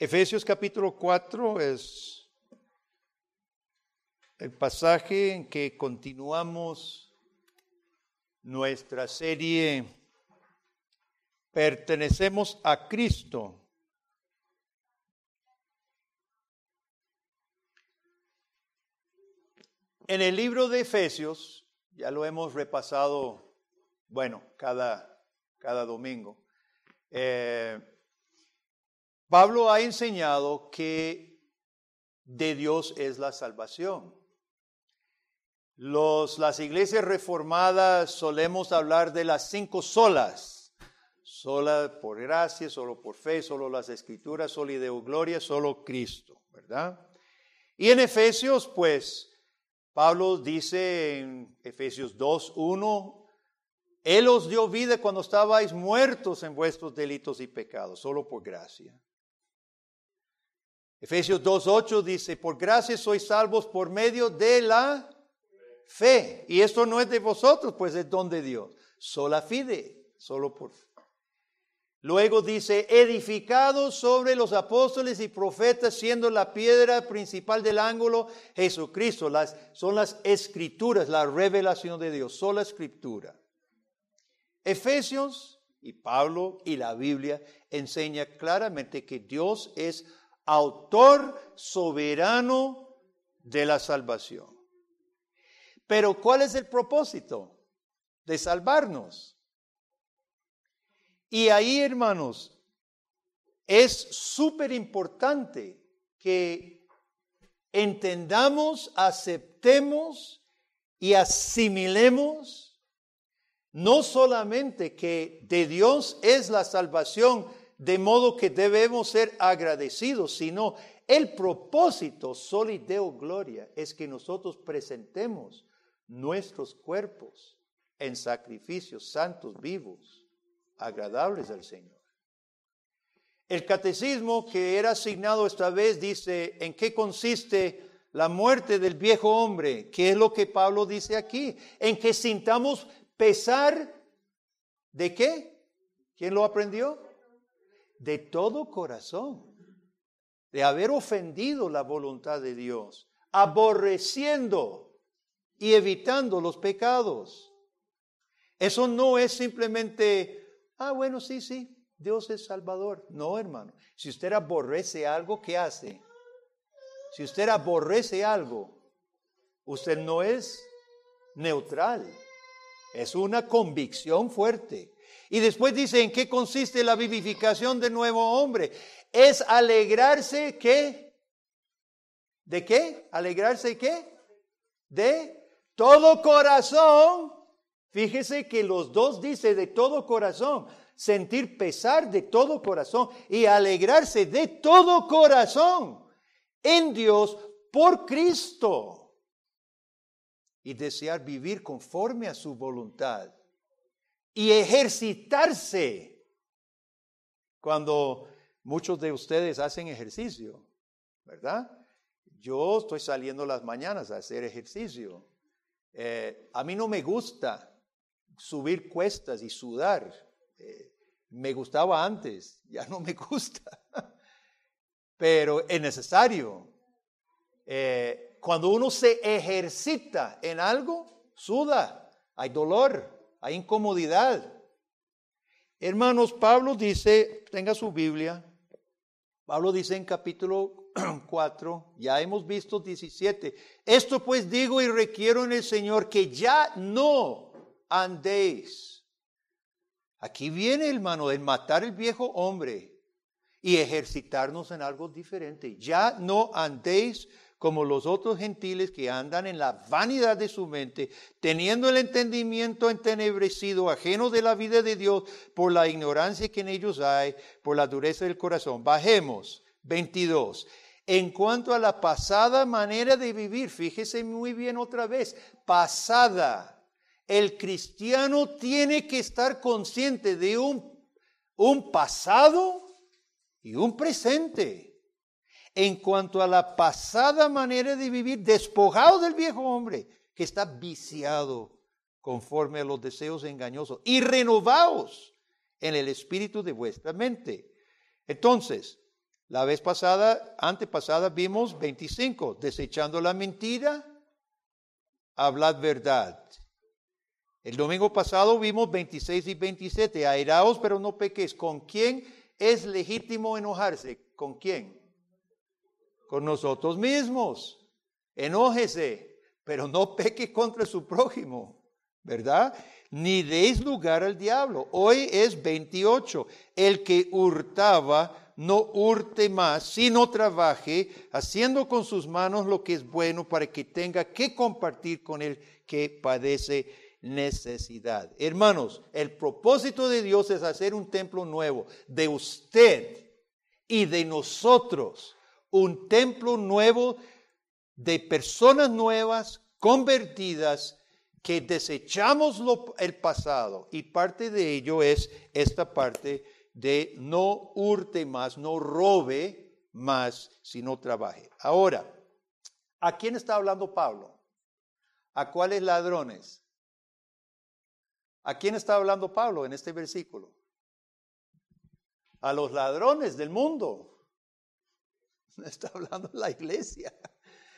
Efesios capítulo 4 es el pasaje en que continuamos nuestra serie Pertenecemos a Cristo. En el libro de Efesios, ya lo hemos repasado, bueno, cada, cada domingo. Eh, Pablo ha enseñado que de Dios es la salvación. Los, las iglesias reformadas solemos hablar de las cinco solas. Sola por gracia, solo por fe, solo las escrituras, solo ideo gloria, solo Cristo, ¿verdad? Y en Efesios, pues, Pablo dice en Efesios 2, 1, Él os dio vida cuando estabais muertos en vuestros delitos y pecados, solo por gracia. Efesios 2.8 dice, por gracia sois salvos por medio de la fe. Y esto no es de vosotros, pues es don de Dios. Sola fide, solo por fe. Luego dice, edificados sobre los apóstoles y profetas, siendo la piedra principal del ángulo Jesucristo. Las, son las escrituras, la revelación de Dios, sola escritura. Efesios y Pablo y la Biblia enseña claramente que Dios es autor soberano de la salvación. Pero ¿cuál es el propósito? De salvarnos. Y ahí, hermanos, es súper importante que entendamos, aceptemos y asimilemos no solamente que de Dios es la salvación, de modo que debemos ser agradecidos, sino el propósito solideo gloria es que nosotros presentemos nuestros cuerpos en sacrificios santos, vivos, agradables al Señor. El catecismo que era asignado esta vez dice en qué consiste la muerte del viejo hombre, ¿Qué es lo que Pablo dice aquí, en que sintamos pesar de qué? ¿Quién lo aprendió? De todo corazón, de haber ofendido la voluntad de Dios, aborreciendo y evitando los pecados. Eso no es simplemente, ah, bueno, sí, sí, Dios es Salvador. No, hermano. Si usted aborrece algo, ¿qué hace? Si usted aborrece algo, usted no es neutral. Es una convicción fuerte. Y después dice, ¿en qué consiste la vivificación del nuevo hombre? Es alegrarse qué? ¿De qué? ¿Alegrarse qué? De todo corazón. Fíjese que los dos dicen de todo corazón. Sentir pesar de todo corazón y alegrarse de todo corazón en Dios por Cristo. Y desear vivir conforme a su voluntad y ejercitarse. Cuando muchos de ustedes hacen ejercicio, ¿verdad? Yo estoy saliendo las mañanas a hacer ejercicio. Eh, a mí no me gusta subir cuestas y sudar. Eh, me gustaba antes, ya no me gusta. Pero es necesario. Eh, cuando uno se ejercita en algo, suda, hay dolor hay incomodidad. Hermanos, Pablo dice, tenga su Biblia, Pablo dice en capítulo 4, ya hemos visto 17, esto pues digo y requiero en el Señor que ya no andéis. Aquí viene, hermano, el matar el viejo hombre y ejercitarnos en algo diferente. Ya no andéis como los otros gentiles que andan en la vanidad de su mente, teniendo el entendimiento entenebrecido, ajeno de la vida de Dios, por la ignorancia que en ellos hay, por la dureza del corazón. Bajemos. 22. En cuanto a la pasada manera de vivir, fíjese muy bien otra vez, pasada. El cristiano tiene que estar consciente de un, un pasado y un presente en cuanto a la pasada manera de vivir, despojado del viejo hombre que está viciado conforme a los deseos engañosos y renovados en el espíritu de vuestra mente. Entonces, La vez pasada, antepasada, vimos 25, desechando la mentira, hablad verdad. El domingo pasado vimos 26 y 27, airaos pero no peques. ¿Con quién es legítimo enojarse? ¿Con quién? Con nosotros mismos. Enójese, pero no peque contra su prójimo, ¿verdad? Ni deis lugar al diablo. Hoy es 28. El que hurtaba no hurte más, sino trabaje, haciendo con sus manos lo que es bueno para que tenga que compartir con el que padece necesidad. Hermanos, el propósito de Dios es hacer un templo nuevo de usted y de nosotros, un templo nuevo de personas nuevas, convertidas, que desechamos el pasado y parte de ello es esta parte de no hurte más, no robe más, sino trabaje. Ahora, ¿a quién está hablando Pablo? ¿A cuáles ladrones? ¿A quién está hablando Pablo en este versículo? A los ladrones del mundo. Está hablando la iglesia.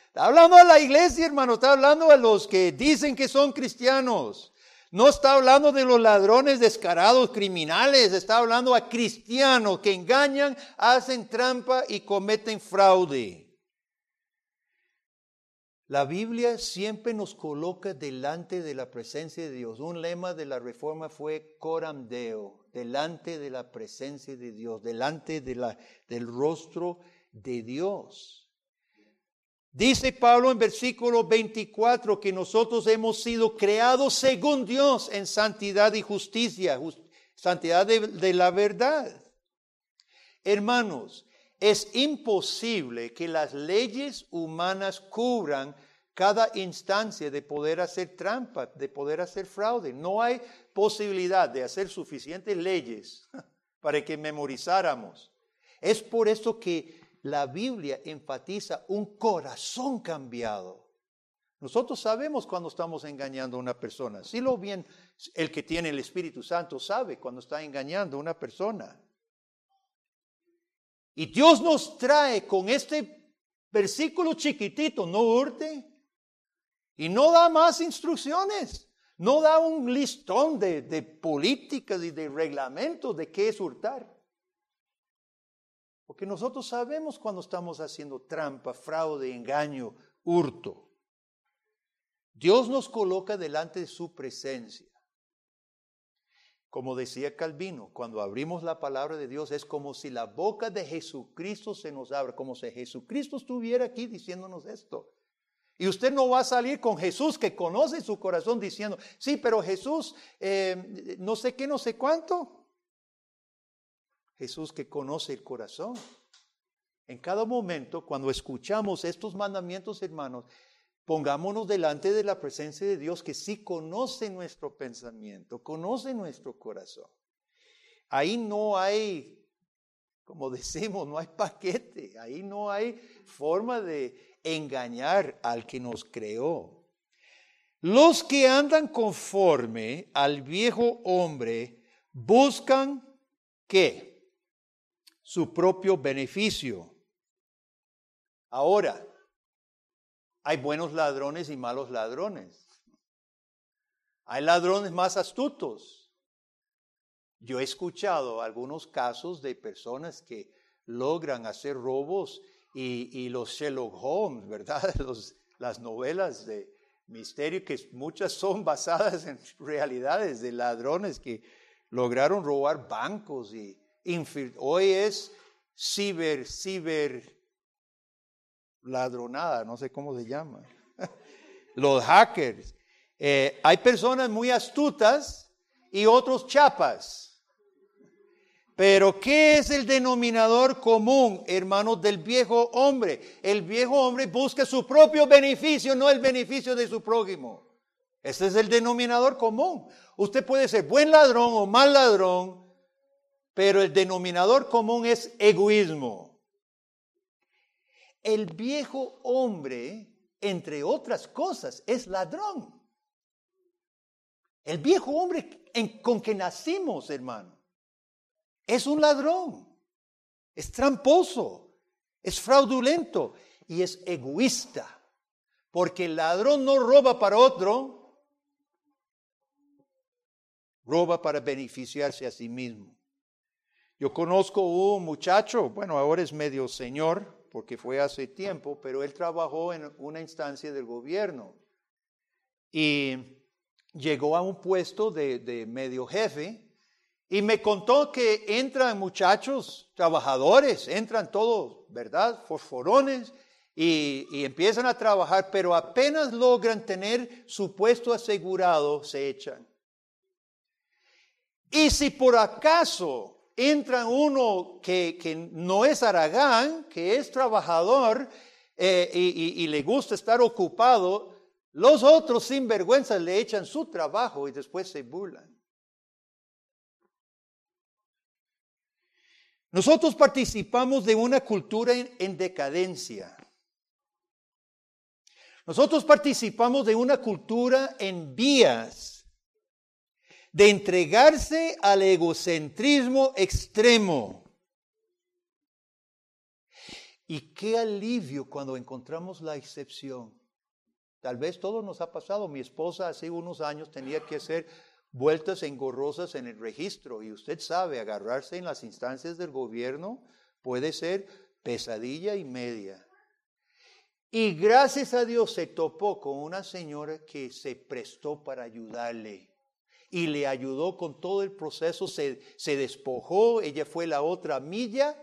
Está hablando a la iglesia, hermano. Está hablando a los que dicen que son cristianos. No está hablando de los ladrones descarados, criminales, está hablando a cristianos que engañan, hacen trampa y cometen fraude. La Biblia siempre nos coloca delante de la presencia de Dios. Un lema de la reforma fue coram deo, delante de la presencia de Dios, delante de la, del rostro de Dios. Dice Pablo en versículo 24 que nosotros hemos sido creados según Dios en santidad y justicia, santidad de, de la verdad. Hermanos, es imposible que las leyes humanas cubran cada instancia de poder hacer trampa, de poder hacer fraude. No hay posibilidad de hacer suficientes leyes para que memorizáramos. Es por eso que la Biblia enfatiza un corazón cambiado. Nosotros sabemos cuando estamos engañando a una persona. Si lo bien, el que tiene el Espíritu Santo sabe cuando está engañando a una persona. Y Dios nos trae con este versículo chiquitito, no hurte, y no da más instrucciones, no da un listón de, de políticas y de reglamentos de qué es hurtar. Porque nosotros sabemos cuando estamos haciendo trampa, fraude, engaño, hurto. Dios nos coloca delante de su presencia. Como decía Calvino, cuando abrimos la palabra de Dios es como si la boca de Jesucristo se nos abra, como si Jesucristo estuviera aquí diciéndonos esto. Y usted no va a salir con Jesús que conoce su corazón diciendo, sí, pero Jesús, eh, no sé qué, no sé cuánto. Jesús que conoce el corazón. En cada momento, cuando escuchamos estos mandamientos, hermanos, pongámonos delante de la presencia de Dios que sí conoce nuestro pensamiento, conoce nuestro corazón. Ahí no hay, como decimos, no hay paquete, ahí no hay forma de engañar al que nos creó. Los que andan conforme al viejo hombre buscan qué? Su propio beneficio. Ahora, hay buenos ladrones y malos ladrones. Hay ladrones más astutos. Yo he escuchado algunos casos de personas que logran hacer robos y, los Sherlock Holmes, ¿verdad? las novelas de misterio, que muchas son basadas en realidades de ladrones que lograron robar bancos y, Hoy es ciber, ciber ladronada, no sé cómo se llama. Los hackers. Eh, hay personas muy astutas y otros chapas. Pero ¿qué es el denominador común, hermanos, del viejo hombre? El viejo hombre busca su propio beneficio, no el beneficio de su prójimo. Ese es el denominador común. Usted puede ser buen ladrón o mal ladrón, pero el denominador común es egoísmo. El viejo hombre, entre otras cosas, es ladrón. El viejo hombre con que nacimos, hermano, es un ladrón. es tramposo, es fraudulento y es egoísta. Porque el ladrón no roba para otro, roba para beneficiarse a sí mismo. Yo conozco un muchacho, bueno, ahora es medio señor, porque fue hace tiempo, pero él trabajó en una instancia del gobierno y llegó a un puesto de, medio jefe y me contó que entran muchachos, trabajadores, entran todos, ¿verdad? Fosforones y, y, empiezan a trabajar, pero apenas logran tener su puesto asegurado, se echan. Y si por acaso entra uno que, que no es aragán, que es trabajador eh, y, le gusta estar ocupado, los otros sin vergüenza le echan su trabajo y después se burlan. Nosotros participamos de una cultura en, decadencia. Nosotros participamos de una cultura en vías de entregarse al egocentrismo extremo. Y qué alivio cuando encontramos la excepción. Tal vez todo nos ha pasado. Mi esposa hace unos años tenía que hacer vueltas engorrosas en el registro y usted sabe, agarrarse en las instancias del gobierno puede ser pesadilla y media. Y gracias a Dios se topó con una señora que se prestó para ayudarle y le ayudó con todo el proceso, se, se despojó, ella fue la otra milla.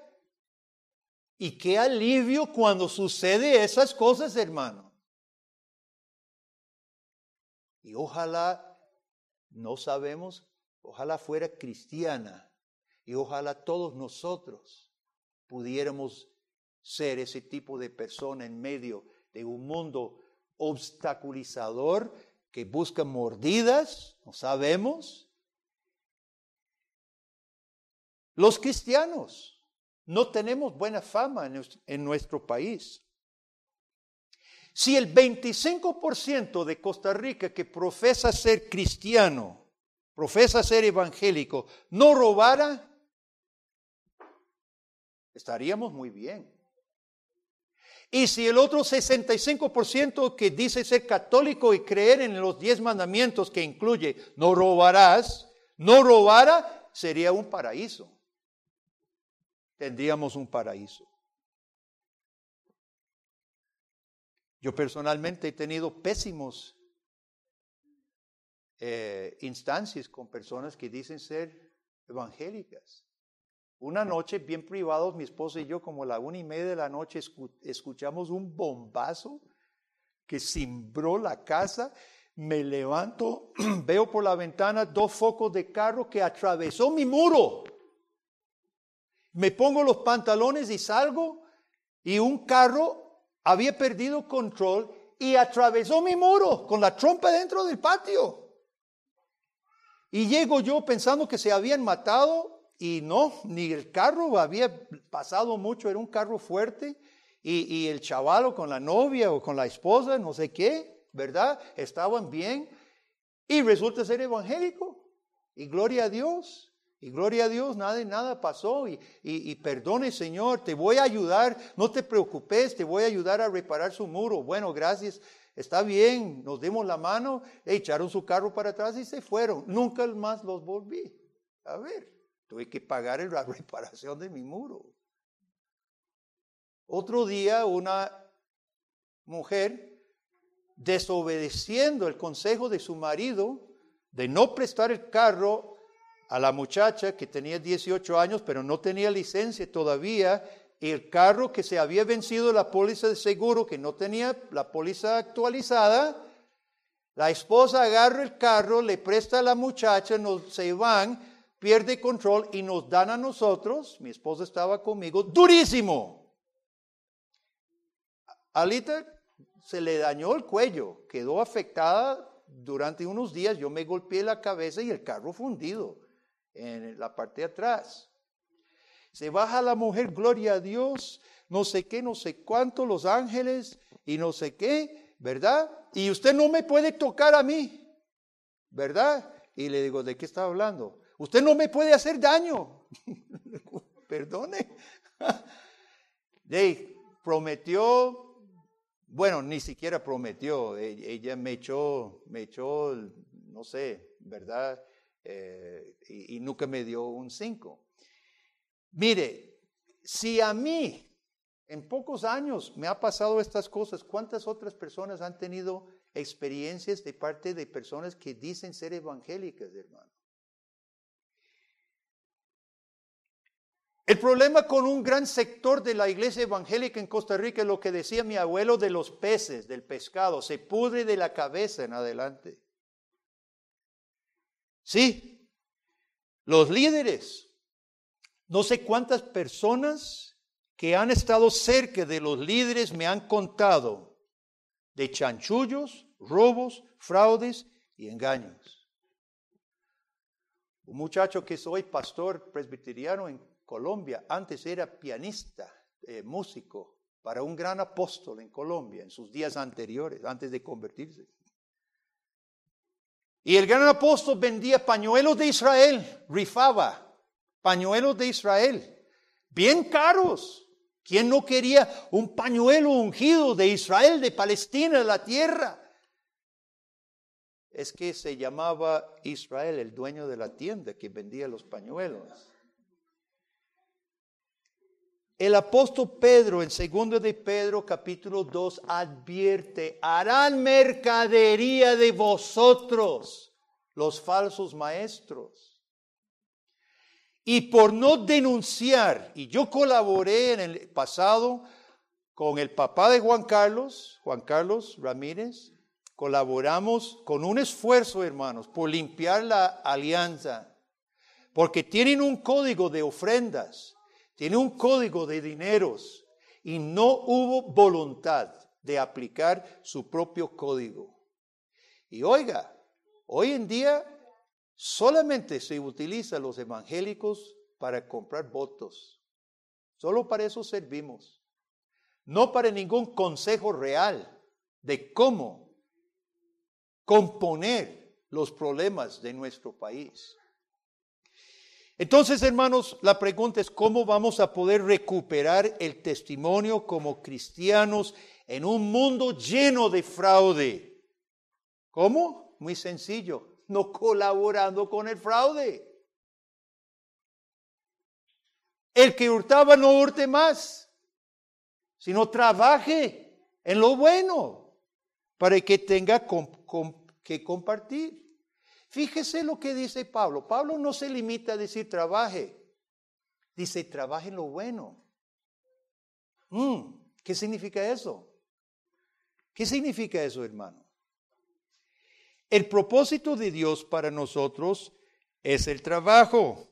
Y qué alivio cuando sucede esas cosas, hermano. Y ojalá, no sabemos, ojalá fuera cristiana y ojalá todos nosotros pudiéramos ser ese tipo de persona en medio de un mundo obstaculizador que busca mordidas, no sabemos. Los cristianos no tenemos buena fama en nuestro país. Si el 25% de Costa Rica que profesa ser cristiano, profesa ser evangélico, no robara, estaríamos muy bien. Y si el otro 65% que dice ser católico y creer en los diez mandamientos que incluye no robarás, no robara, sería un paraíso. Tendríamos un paraíso. Yo personalmente he tenido pésimos eh, instancias con personas que dicen ser evangélicas. Una noche bien privados, mi esposa y yo, como a la una y media de la noche, escuchamos un bombazo que cimbró la casa. Me levanto, veo por la ventana dos focos de carro que atravesó mi muro. Me pongo los pantalones y salgo y un carro había perdido control y atravesó mi muro con la trompa dentro del patio. Y llego yo pensando que se habían matado y no, ni el carro había pasado mucho, era un carro fuerte y, y el chavalo con la novia o con la esposa, no sé qué, ¿verdad? Estaban bien y resulta ser evangélico y gloria a Dios. Y gloria a Dios, nada, nada pasó. Y, y, perdone, Señor, te voy a ayudar. No te preocupes, te voy a ayudar a reparar su muro. Bueno, gracias. Está bien, nos dimos la mano, echaron su carro para atrás y se fueron. Nunca más los volví. A ver, tuve que pagar la reparación de mi muro. Otro día, una mujer, desobedeciendo el consejo de su marido de no prestar el carro a la muchacha que tenía 18 años, pero no tenía licencia todavía, y el carro que se había vencido la póliza de seguro, que no tenía la póliza actualizada, la esposa agarra el carro, le presta a la muchacha, nos, se van, pierde control y nos dan a nosotros, mi esposa estaba conmigo, durísimo. Alita se le dañó el cuello, quedó afectada durante unos días, yo me golpeé la cabeza y el carro fundido en la parte de atrás. Se baja la mujer, gloria a Dios, no sé qué, no sé cuánto, los ángeles y no sé qué, ¿verdad? Y usted no me puede tocar a mí, ¿verdad? Y le digo, ¿de qué está hablando? Usted no me puede hacer daño. Perdone. de, prometió, bueno, ni siquiera prometió, ella me echó, me echó, no sé, ¿verdad? Eh, y, y, nunca me dio un 5. Mire, si a mí en pocos años me ha pasado estas cosas, ¿cuántas otras personas han tenido experiencias de parte de personas que dicen ser evangélicas, hermano? El problema con un gran sector de la iglesia evangélica en Costa Rica es lo que decía mi abuelo de los peces, del pescado, se pudre de la cabeza en adelante. Sí, los líderes, no sé cuántas personas que han estado cerca de los líderes me han contado de chanchullos, robos, fraudes y engaños. Un muchacho que soy pastor presbiteriano en Colombia, antes era pianista, eh, músico para un gran apóstol en Colombia en sus días anteriores, antes de convertirse. Y el gran apóstol vendía pañuelos de Israel, rifaba pañuelos de Israel, bien caros. ¿Quién no quería un pañuelo ungido de Israel, de Palestina, de la tierra? Es que se llamaba Israel, el dueño de la tienda que vendía los pañuelos. El apóstol Pedro en 2 de Pedro capítulo 2 advierte, harán mercadería de vosotros los falsos maestros. Y por no denunciar, y yo colaboré en el pasado con el papá de Juan Carlos, Juan Carlos Ramírez, colaboramos con un esfuerzo, hermanos, por limpiar la alianza, porque tienen un código de ofrendas tiene un código de dineros y no hubo voluntad de aplicar su propio código. Y oiga, hoy en día solamente se utiliza los evangélicos para comprar votos. Solo para eso servimos. No para ningún consejo real de cómo componer los problemas de nuestro país. Entonces, hermanos, la pregunta es cómo vamos a poder recuperar el testimonio como cristianos en un mundo lleno de fraude. ¿Cómo? Muy sencillo, no colaborando con el fraude. El que hurtaba no hurte más, sino trabaje en lo bueno para que tenga que compartir. Fíjese lo que dice Pablo. Pablo no se limita a decir trabaje. Dice trabaje lo bueno. Mm, ¿Qué significa eso? ¿Qué significa eso, hermano? El propósito de Dios para nosotros es el trabajo.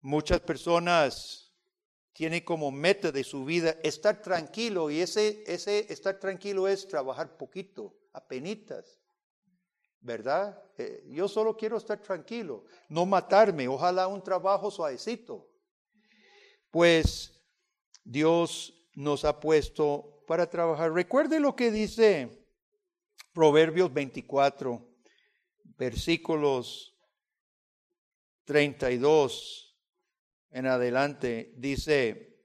Muchas personas tienen como meta de su vida estar tranquilo y ese, ese estar tranquilo es trabajar poquito, apenitas. ¿Verdad? Eh, yo solo quiero estar tranquilo, no matarme, ojalá un trabajo suavecito. Pues Dios nos ha puesto para trabajar. Recuerde lo que dice Proverbios 24, versículos 32 en adelante. Dice,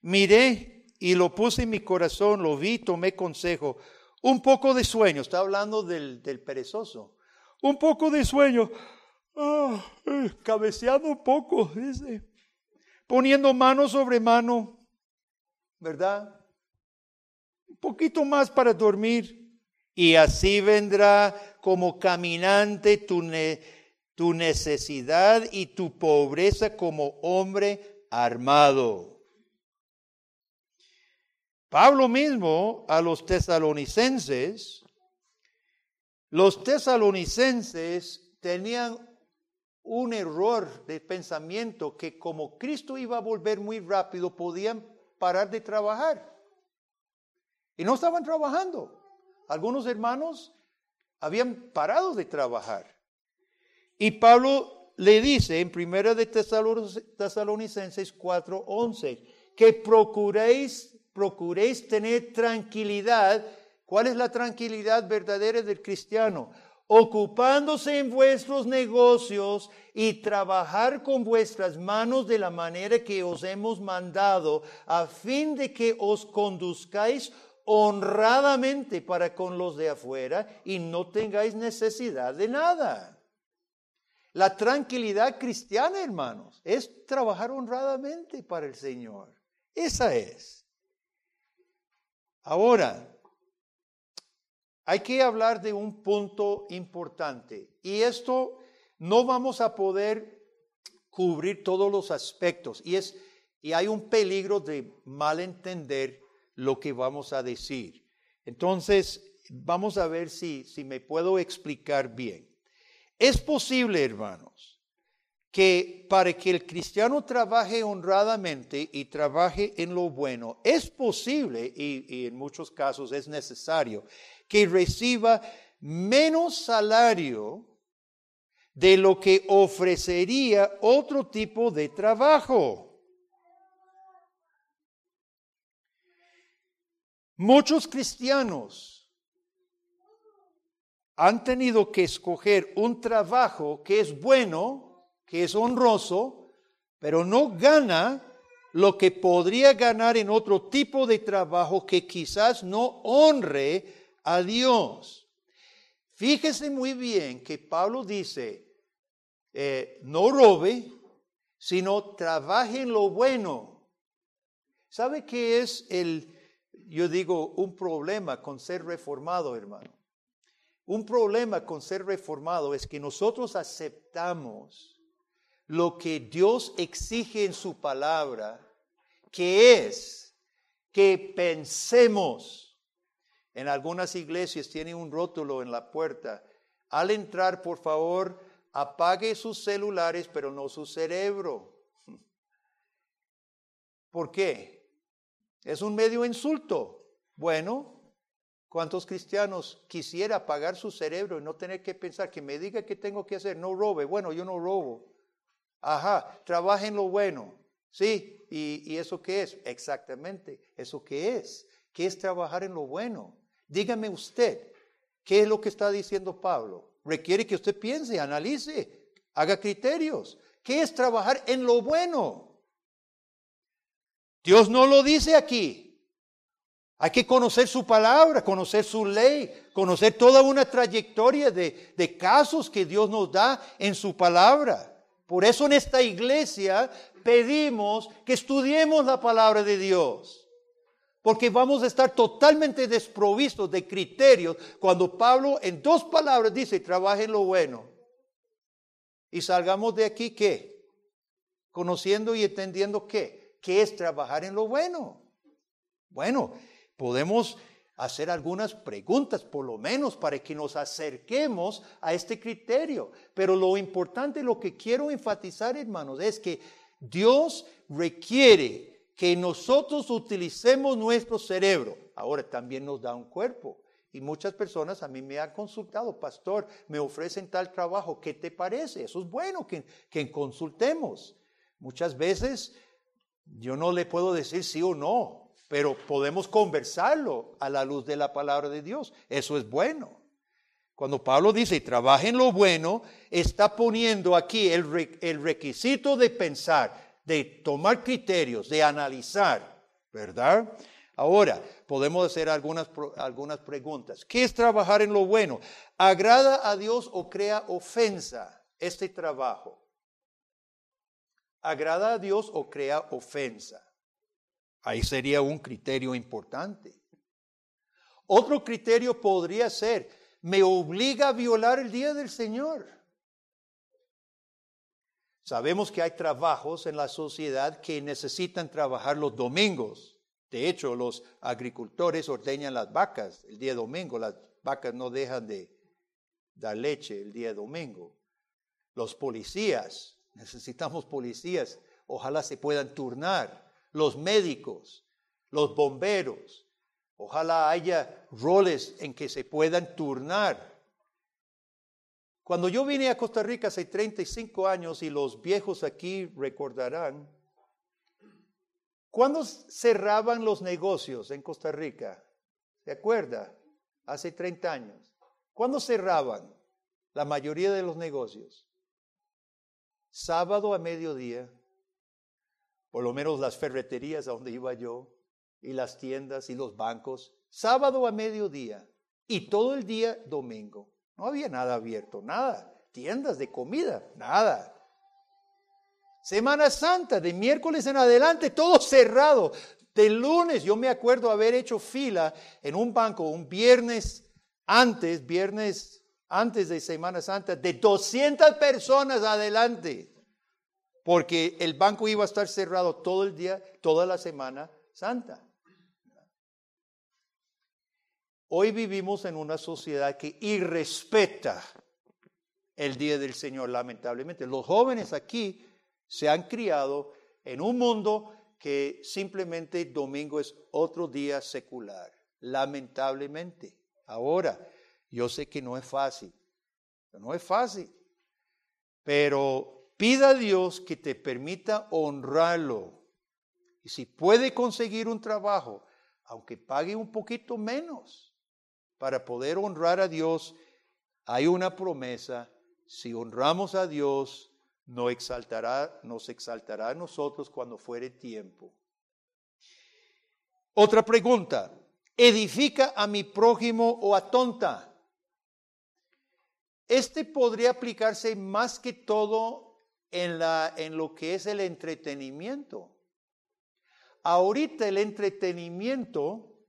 miré y lo puse en mi corazón, lo vi, tomé consejo un poco de sueño, está hablando del, perezoso. Un poco de sueño, ah, eh, cabeceando un poco, dice, poniendo mano sobre mano, ¿verdad? Un poquito más para dormir. Y así vendrá como caminante tu, tu necesidad y tu pobreza como hombre armado. Pablo mismo a los tesalonicenses, los tesalonicenses tenían un error de pensamiento que como Cristo iba a volver muy rápido, podían parar de trabajar. Y no estaban trabajando. Algunos hermanos habían parado de trabajar. Y Pablo le dice en primera de Tesalonicenses 4:11 que procuréis procuréis tener tranquilidad. ¿Cuál es la tranquilidad verdadera del cristiano? ocupándose en vuestros negocios y trabajar con vuestras manos de la manera que os hemos mandado, a fin de que os conduzcáis honradamente para con los de afuera y no tengáis necesidad de nada. La tranquilidad cristiana, hermanos, es trabajar honradamente para el Señor. Esa es. Ahora, hay que hablar de un punto importante y esto no vamos a poder cubrir todos los aspectos y es y hay un peligro de malentender lo que vamos a decir. Entonces, vamos a ver si, si me puedo explicar bien. Es posible, hermanos, que para que el cristiano trabaje honradamente y trabaje en lo bueno, es posible, y, en muchos casos es necesario, que reciba menos salario de lo que ofrecería otro tipo de trabajo. Muchos cristianos han tenido que escoger un trabajo que es bueno, que es honroso, pero no gana lo que podría ganar en otro tipo de trabajo que quizás no honre a Dios. Fíjese muy bien que Pablo dice, eh, no robe, sino trabaje en lo bueno. ¿Sabe qué es el, yo digo, un problema con ser reformado, hermano? Un problema con ser reformado es que nosotros aceptamos lo que Dios exige en su palabra, que es que pensemos en algunas iglesias tiene un rótulo en la puerta. Al entrar, por favor, apague sus celulares, pero no su cerebro. ¿Por qué? Es un medio insulto. Bueno, ¿cuántos cristianos quisiera apagar su cerebro y no tener que pensar que me diga qué tengo que hacer? No robe. Bueno, yo no robo. Ajá, trabaje en lo bueno. Sí, ¿Y, ¿y eso qué es? Exactamente, ¿eso qué es? ¿Qué es trabajar en lo bueno? Dígame usted, ¿qué es lo que está diciendo Pablo? Requiere que usted piense, analice, haga criterios. ¿Qué es trabajar en lo bueno? Dios no lo dice aquí. Hay que conocer su palabra, conocer su ley, conocer toda una trayectoria de, de, casos que Dios nos da en su palabra. Por eso en esta iglesia pedimos que estudiemos la palabra de Dios porque vamos a estar totalmente desprovistos de criterios cuando Pablo en dos palabras dice, trabaje en lo bueno. Y salgamos de aquí, ¿qué? Conociendo y entendiendo qué. ¿Qué es trabajar en lo bueno? Bueno, podemos hacer algunas preguntas, por lo menos, para que nos acerquemos a este criterio. Pero lo importante, lo que quiero enfatizar, hermanos, es que Dios requiere que nosotros utilicemos nuestro cerebro. Ahora también nos da un cuerpo. Y muchas personas a mí me han consultado, pastor, me ofrecen tal trabajo, ¿qué te parece? Eso es bueno que, que consultemos. Muchas veces yo no le puedo decir sí o no, pero podemos conversarlo a la luz de la palabra de Dios. Eso es bueno. Cuando Pablo dice, trabaja en lo bueno, está poniendo aquí el, el requisito de pensar, de tomar criterios, de analizar, ¿verdad? Ahora, podemos hacer algunas, algunas preguntas. ¿Qué es trabajar en lo bueno? ¿Agrada a Dios o crea ofensa este trabajo? ¿Agrada a Dios o crea ofensa? Ahí sería un criterio importante. Otro criterio podría ser, ¿me obliga a violar el día del Señor? Sabemos que hay trabajos en la sociedad que necesitan trabajar los domingos. De hecho, los agricultores ordeñan las vacas el día domingo. Las vacas no dejan de dar leche el día domingo. Los policías, necesitamos policías, ojalá se puedan turnar. Los médicos, los bomberos, ojalá haya roles en que se puedan turnar cuando yo vine a Costa Rica hace 35 años y los viejos aquí recordarán, ¿cuándo cerraban los negocios en Costa Rica? ¿Se acuerda? Hace 30 años. ¿Cuándo cerraban? la mayoría de los negocios. Sábado a mediodía, por lo menos las ferreterías a donde iba yo, y las tiendas y los bancos, sábado a mediodía y todo el día domingo. No había nada abierto, nada. Tiendas de comida, nada. Semana Santa, de miércoles en adelante, todo cerrado. De lunes, yo me acuerdo haber hecho fila en un banco un viernes antes, viernes antes de Semana Santa, de 200 personas adelante, porque el banco iba a estar cerrado todo el día, toda la Semana Santa. Hoy vivimos en una sociedad que irrespeta el día del Señor, lamentablemente. Los jóvenes aquí se han criado en un mundo que simplemente domingo es otro día secular, lamentablemente. Ahora, yo sé que no es fácil, no es fácil, pero pida a Dios que te permita honrarlo. Y si puede conseguir un trabajo, aunque pague un poquito menos, para poder honrar a Dios, hay una promesa. Si honramos a Dios, nos exaltará, nos exaltará a nosotros cuando fuere tiempo. Otra pregunta. ¿Edifica a mi prójimo o atonta? Este podría aplicarse más que todo en, lo que es el entretenimiento. Ahorita el entretenimiento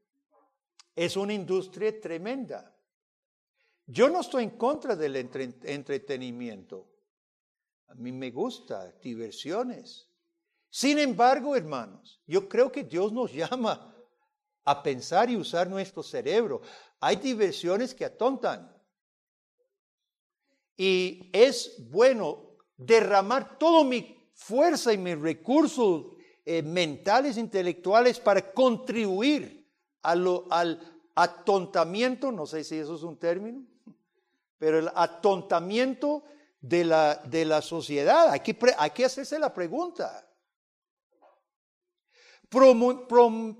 es una industria tremenda. Yo no estoy en contra del entretenimiento. A mí me gusta diversiones. Sin embargo, hermanos, yo creo que Dios nos llama a pensar y usar nuestro cerebro. Hay diversiones que atontan. Y es bueno derramar toda mi fuerza y mis recursos eh, mentales, intelectuales para contribuir al atontamiento, no sé si eso es un término, pero el atontamiento de la, de la sociedad. Hay que, hay hacerse la pregunta.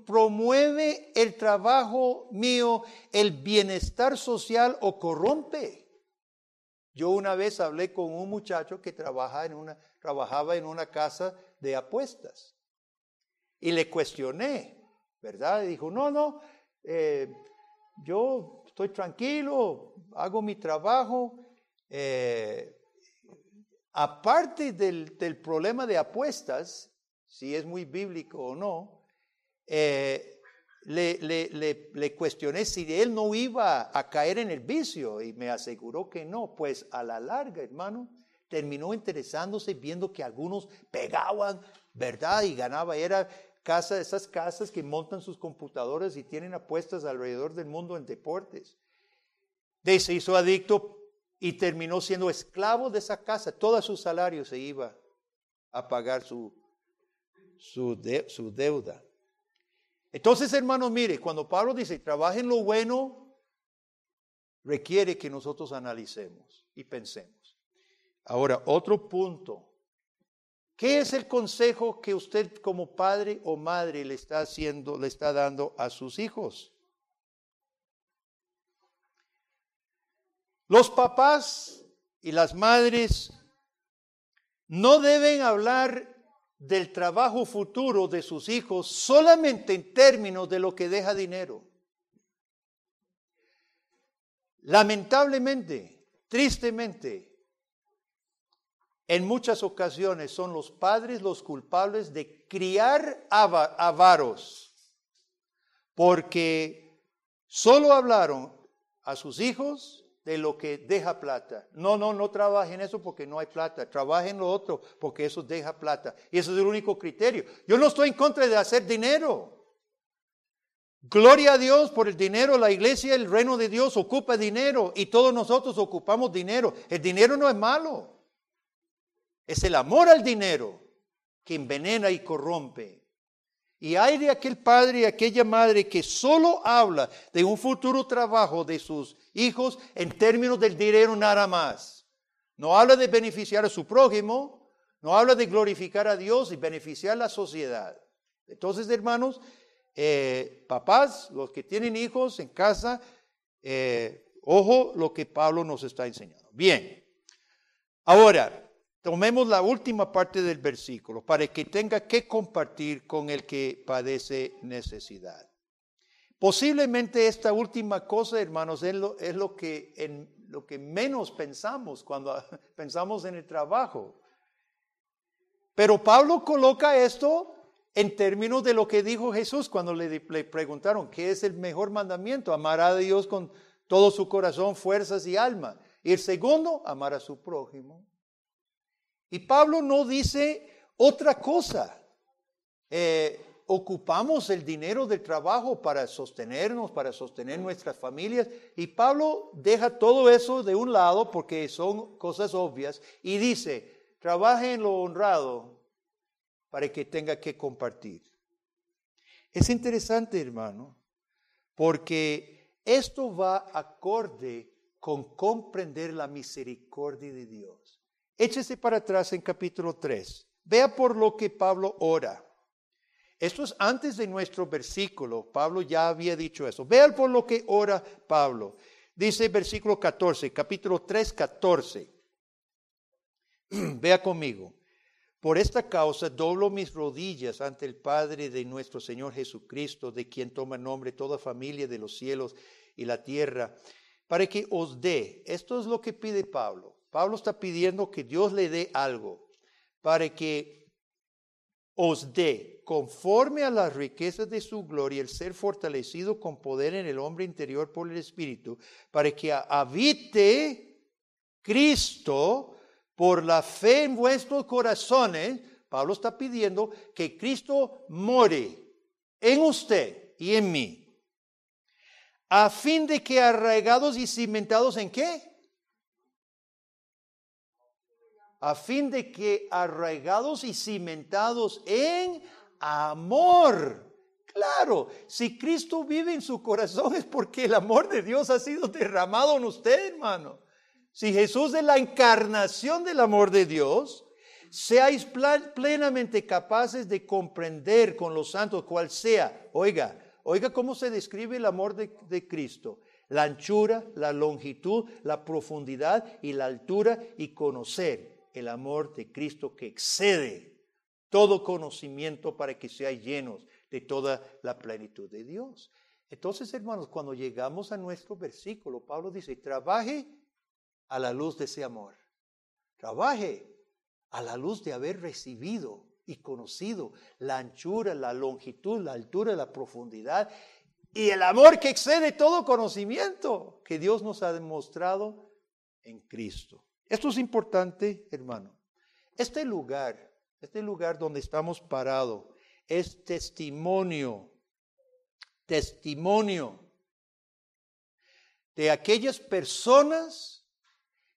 ¿Promueve el trabajo mío el bienestar social o corrompe? Yo una vez hablé con un muchacho que trabajaba en una casa de apuestas y le cuestioné, ¿verdad? Dijo, no, no, eh, yo estoy tranquilo, hago mi trabajo. Eh, aparte del, problema de apuestas, si es muy bíblico o no, eh, le, le, le, cuestioné si él no iba a caer en el vicio y me aseguró que no. Pues a la larga, hermano, terminó interesándose viendo que algunos pegaban, ¿verdad? Y ganaba. Era casa, esas casas que montan sus computadoras y tienen apuestas alrededor del mundo en deportes. De se hizo adicto y terminó siendo esclavo de esa casa. Todo su salario se iba a pagar su, su, su deuda. Entonces, hermanos, mire, cuando Pablo dice, trabajen lo bueno, requiere que nosotros analicemos y pensemos. Ahora, otro punto ¿Qué es el consejo que usted como padre o madre le está haciendo, le está dando a sus hijos? Los papás y las madres no deben hablar del trabajo futuro de sus hijos solamente en términos de lo que deja dinero. Lamentablemente, tristemente, en muchas ocasiones son los padres los culpables de criar avaros, porque solo hablaron a sus hijos de lo que deja plata. No, no, no trabajen eso porque no hay plata. Trabajen lo otro porque eso deja plata. Y ese es el único criterio. Yo no estoy en contra de hacer dinero. Gloria a Dios por el dinero. La iglesia, el reino de Dios ocupa dinero y todos nosotros ocupamos dinero. El dinero no es malo. Es el amor al dinero que envenena y corrompe. Y hay de aquel padre y aquella madre que solo habla de un futuro trabajo de sus hijos en términos del dinero nada más. No habla de beneficiar a su prójimo, no habla de glorificar a Dios y beneficiar a la sociedad. Entonces, hermanos, eh, papás, los que tienen hijos en casa, eh, Ojo lo que Pablo nos está enseñando. Bien, ahora tomemos la última parte del versículo para que tenga que compartir con el que padece necesidad. Posiblemente esta última cosa, hermanos, es lo, que, en, lo que menos pensamos cuando pensamos en el trabajo. Pero Pablo coloca esto en términos de lo que dijo Jesús cuando le, preguntaron qué es el mejor mandamiento, amar a Dios con todo su corazón, fuerzas y alma. Y el segundo, amar a su prójimo. Y Pablo no dice otra cosa. Eh, ocupamos el dinero del trabajo para sostenernos, para sostener nuestras familias. Y Pablo deja todo eso de un lado porque son cosas obvias y dice, trabaje en lo honrado para que tenga que compartir. Es interesante, hermano, porque esto va acorde con comprender la misericordia de Dios. Échese para atrás en capítulo 3. Vea por lo que Pablo ora. Esto es antes de nuestro versículo. Pablo ya había dicho eso. Vea por lo que ora Pablo. Dice versículo 14, capítulo 3, 14. Vea conmigo. Por esta causa doblo mis rodillas ante el Padre de nuestro Señor Jesucristo, de quien toma nombre toda familia de los cielos y la tierra, para que os dé. Esto es lo que pide Pablo. Pablo está pidiendo que Dios le dé algo, para que os dé, conforme a las riquezas de su gloria, el ser fortalecido con poder en el hombre interior por el Espíritu, para que habite Cristo por la fe en vuestros corazones, Pablo está pidiendo que Cristo more en usted y en mí, a fin de que arraigados y cimentados en qué? A fin de que arraigados y cimentados en amor. Claro, si Cristo vive en su corazón es porque el amor de Dios ha sido derramado en usted, hermano. Si Jesús es la encarnación del amor de Dios, seáis plenamente capaces de comprender con los santos cual sea. Oiga, oiga cómo se describe el amor de, de Cristo. La anchura, la longitud, la profundidad y la altura y conocer el amor de Cristo que excede todo conocimiento para que seáis llenos de toda la plenitud de Dios. Entonces, hermanos, cuando llegamos a nuestro versículo, Pablo dice, trabaje a la luz de ese amor. Trabaje a la luz de haber recibido y conocido la anchura, la longitud, la altura, la profundidad y el amor que excede todo conocimiento que Dios nos ha demostrado en Cristo. Esto es importante, hermano. Este lugar, este lugar donde estamos parados, es testimonio, testimonio de aquellas personas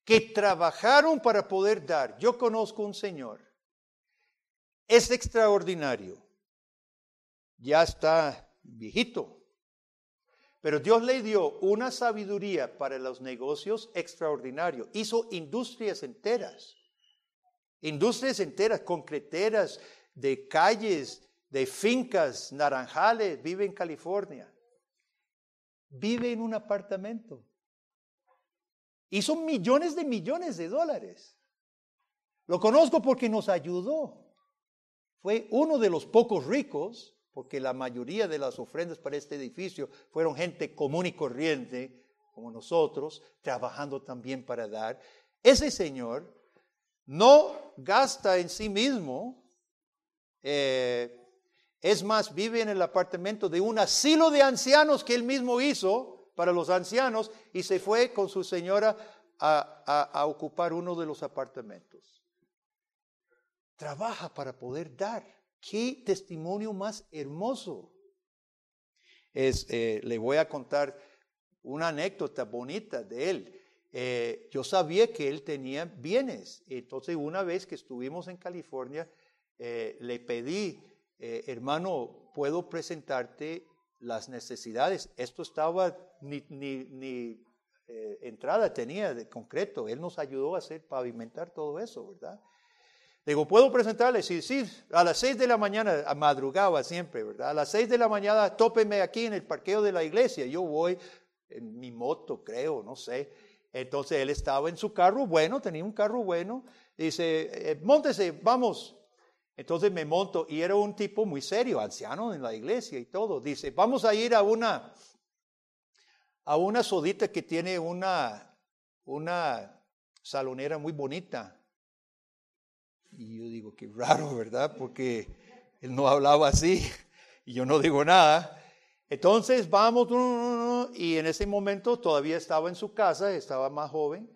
que trabajaron para poder dar. Yo conozco un señor, es extraordinario, ya está viejito, pero Dios le dio una sabiduría para los negocios extraordinario. Hizo industrias enteras, industrias enteras, concreteras, de calles, de fincas, naranjales, vive en California. Vive en un apartamento. Hizo millones de millones de dólares. Lo conozco porque nos ayudó. Fue uno de los pocos ricos, porque la mayoría de las ofrendas para este edificio fueron gente común y corriente, como nosotros, trabajando también para dar. Ese señor no gasta en sí mismo, eh, es más, vive en el apartamento de un asilo de ancianos que él mismo hizo, para los ancianos y se fue con su señora a, ocupar uno de los apartamentos. Trabaja para poder dar. Qué testimonio más hermoso. Es, eh, le voy a contar una anécdota bonita de él. Eh, yo sabía que él tenía bienes. Entonces, una vez que estuvimos en California, eh, le pedí, hermano, ¿puedo presentarte las necesidades. Esto estaba ni, entrada tenía de concreto. Él nos ayudó a hacer, pavimentar todo eso, ¿verdad? Digo, ¿puedo presentarle? Sí, sí, a las seis de la mañana, madrugaba siempre, ¿verdad? A las seis de la mañana, tópeme aquí en el parqueo de la iglesia. Yo voy, en mi moto, creo, no sé. Entonces él estaba en su carro bueno, tenía un carro bueno. Dice, eh, montese, vamos. Entonces me monto y era un tipo muy serio, anciano en la iglesia y todo. Dice, vamos a ir a una, a una sodita que tiene una, una salonera muy bonita. Y yo digo, qué raro, ¿verdad? Porque él no hablaba así y yo no digo nada. Entonces vamos, y en ese momento todavía estaba en su casa, estaba más joven,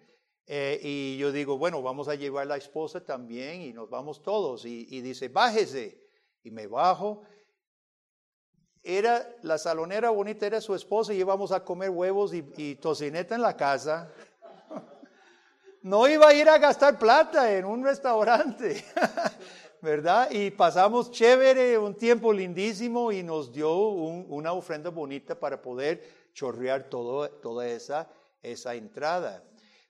eh, y yo digo, bueno, vamos a llevar la esposa también y nos vamos todos. Y, dice, bájese. Y me bajo. Era la salonera bonita, era su esposa, y íbamos a comer huevos y, y tocineta en la casa. No iba a ir a gastar plata en un restaurante. ¿verdad? Y pasamos chévere, un tiempo lindísimo y nos dio una ofrenda bonita para poder chorrear todo, toda esa, esa entrada.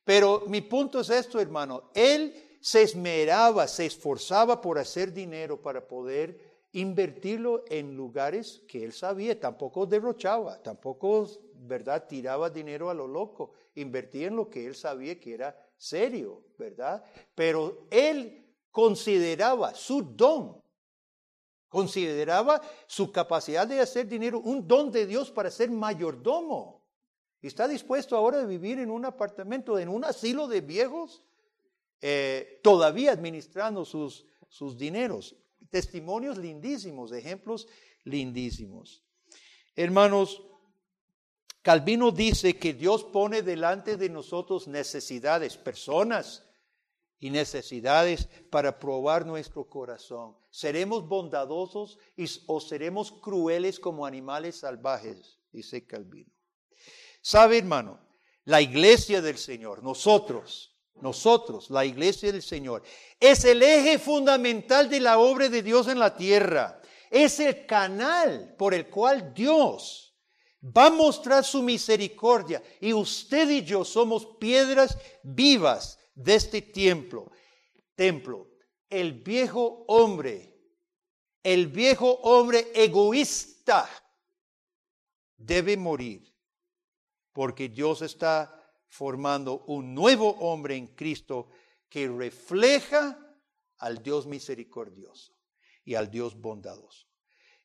Pero mi punto es esto, hermano. Él se esmeraba, se esforzaba por hacer dinero para poder invertirlo en lugares que él sabía, tampoco derrochaba, tampoco, ¿verdad?, tiraba dinero a lo loco, invertía en lo que él sabía que era serio, ¿verdad? Pero él consideraba su don, consideraba su capacidad de hacer dinero un don de Dios para ser mayordomo. Está dispuesto ahora a vivir en un apartamento, en un asilo de viejos, eh, todavía administrando sus, sus dineros. Testimonios lindísimos, ejemplos lindísimos. Hermanos, Calvino dice que Dios pone delante de nosotros necesidades, personas, y necesidades para probar nuestro corazón. ¿Seremos bondadosos o seremos crueles como animales salvajes? Dice Calvino. ¿Sabe, hermano? La iglesia del Señor, nosotros, nosotros, la iglesia del Señor, es el eje fundamental de la obra de Dios en la tierra. Es el canal por el cual Dios va a mostrar su misericordia y usted y yo somos piedras vivas de este templo, templo, el viejo hombre, el viejo hombre egoísta debe morir, porque Dios está formando un nuevo hombre en Cristo que refleja al Dios misericordioso y al Dios bondadoso.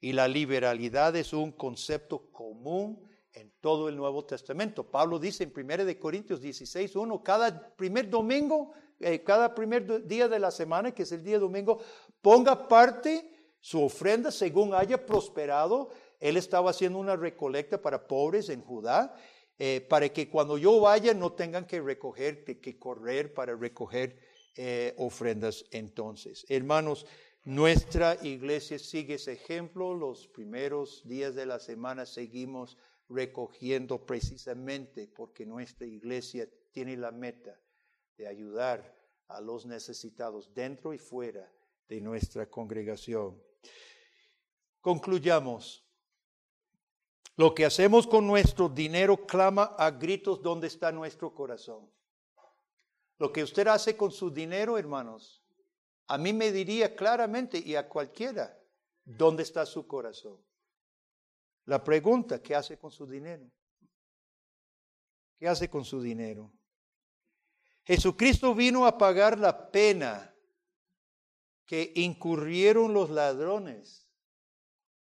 Y la liberalidad es un concepto común en todo el Nuevo Testamento. Pablo dice en 1 Corintios 16, 1, cada primer domingo, eh, cada primer día de la semana, que es el día domingo, ponga parte su ofrenda según haya prosperado. Él estaba haciendo una recolecta para pobres en Judá, eh, para que cuando yo vaya no tengan que recoger, que, correr para recoger eh, ofrendas entonces. Hermanos, nuestra iglesia sigue ese ejemplo. Los primeros días de la semana seguimos recogiendo precisamente porque nuestra iglesia tiene la meta de ayudar a los necesitados dentro y fuera de nuestra congregación. Concluyamos. Lo que hacemos con nuestro dinero clama a gritos dónde está nuestro corazón. Lo que usted hace con su dinero, hermanos, a mí me diría claramente y a cualquiera, ¿dónde está su corazón? La pregunta, ¿qué hace con su dinero? ¿Qué hace con su dinero? Jesucristo vino a pagar la pena que incurrieron los ladrones,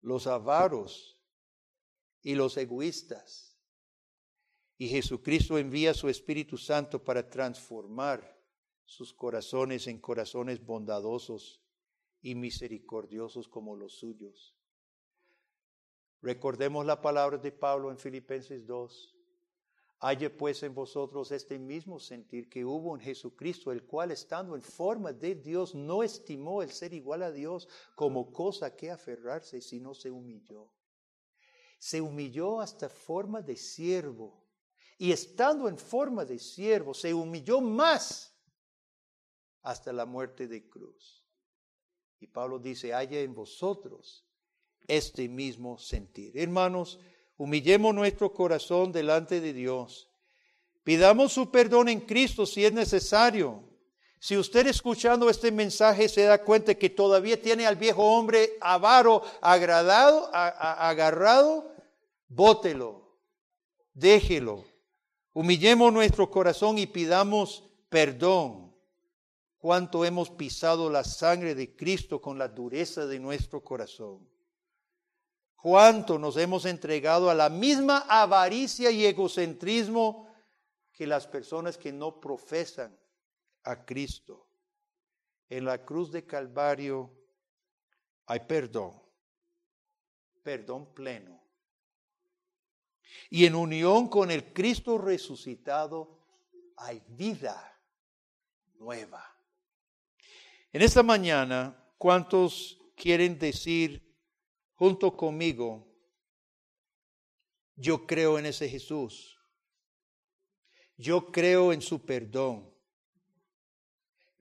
los avaros y los egoístas. Y Jesucristo envía su Espíritu Santo para transformar sus corazones en corazones bondadosos y misericordiosos como los suyos. Recordemos la palabra de Pablo en Filipenses 2. Haya pues en vosotros este mismo sentir que hubo en Jesucristo, el cual estando en forma de Dios no estimó el ser igual a Dios como cosa que aferrarse, sino se humilló. Se humilló hasta forma de siervo. Y estando en forma de siervo, se humilló más hasta la muerte de cruz. Y Pablo dice, haya en vosotros este mismo sentir. Hermanos, humillemos nuestro corazón delante de Dios. Pidamos su perdón en Cristo si es necesario. Si usted escuchando este mensaje se da cuenta que todavía tiene al viejo hombre avaro agradado, agarrado, bótelo. déjelo. Humillemos nuestro corazón y pidamos perdón. Cuánto hemos pisado la sangre de Cristo con la dureza de nuestro corazón. Cuánto nos hemos entregado a la misma avaricia y egocentrismo que las personas que no profesan a Cristo. En la cruz de Calvario hay perdón, perdón pleno. Y en unión con el Cristo resucitado hay vida nueva. En esta mañana, ¿cuántos quieren decir junto conmigo, yo creo en ese Jesús? Yo creo en su perdón.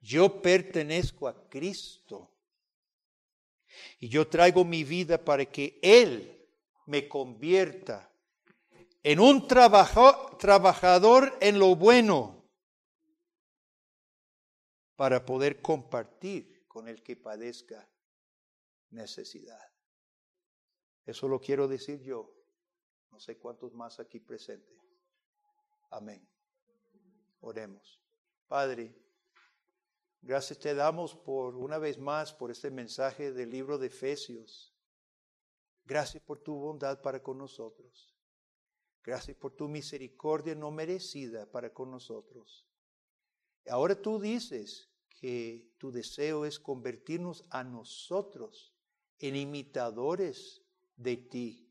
Yo pertenezco a Cristo. Y yo traigo mi vida para que Él me convierta en un trabajador en lo bueno para poder compartir con el que padezca necesidad. Eso lo quiero decir yo. No sé cuántos más aquí presentes. Amén. Oremos. Padre, gracias te damos por una vez más por este mensaje del libro de Efesios. Gracias por tu bondad para con nosotros. Gracias por tu misericordia no merecida para con nosotros. Ahora tú dices que tu deseo es convertirnos a nosotros en imitadores de ti,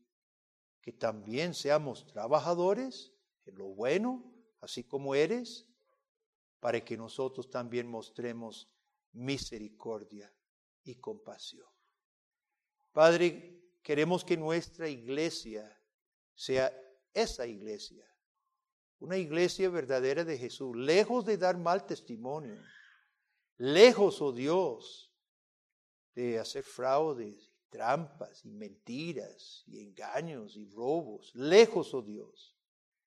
que también seamos trabajadores en lo bueno, así como eres, para que nosotros también mostremos misericordia y compasión. Padre, queremos que nuestra iglesia sea esa iglesia, una iglesia verdadera de Jesús, lejos de dar mal testimonio, lejos, oh Dios, de hacer fraudes, trampas y mentiras y engaños y robos, lejos, oh Dios,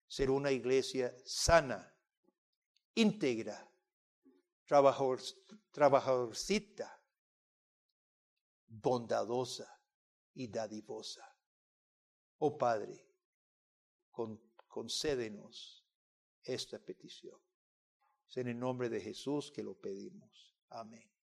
ser una iglesia sana, íntegra, trabajador, trabajadorcita, bondadosa y dadivosa. Oh Padre, concédenos esta petición. Es en el nombre de Jesús que lo pedimos. Amén.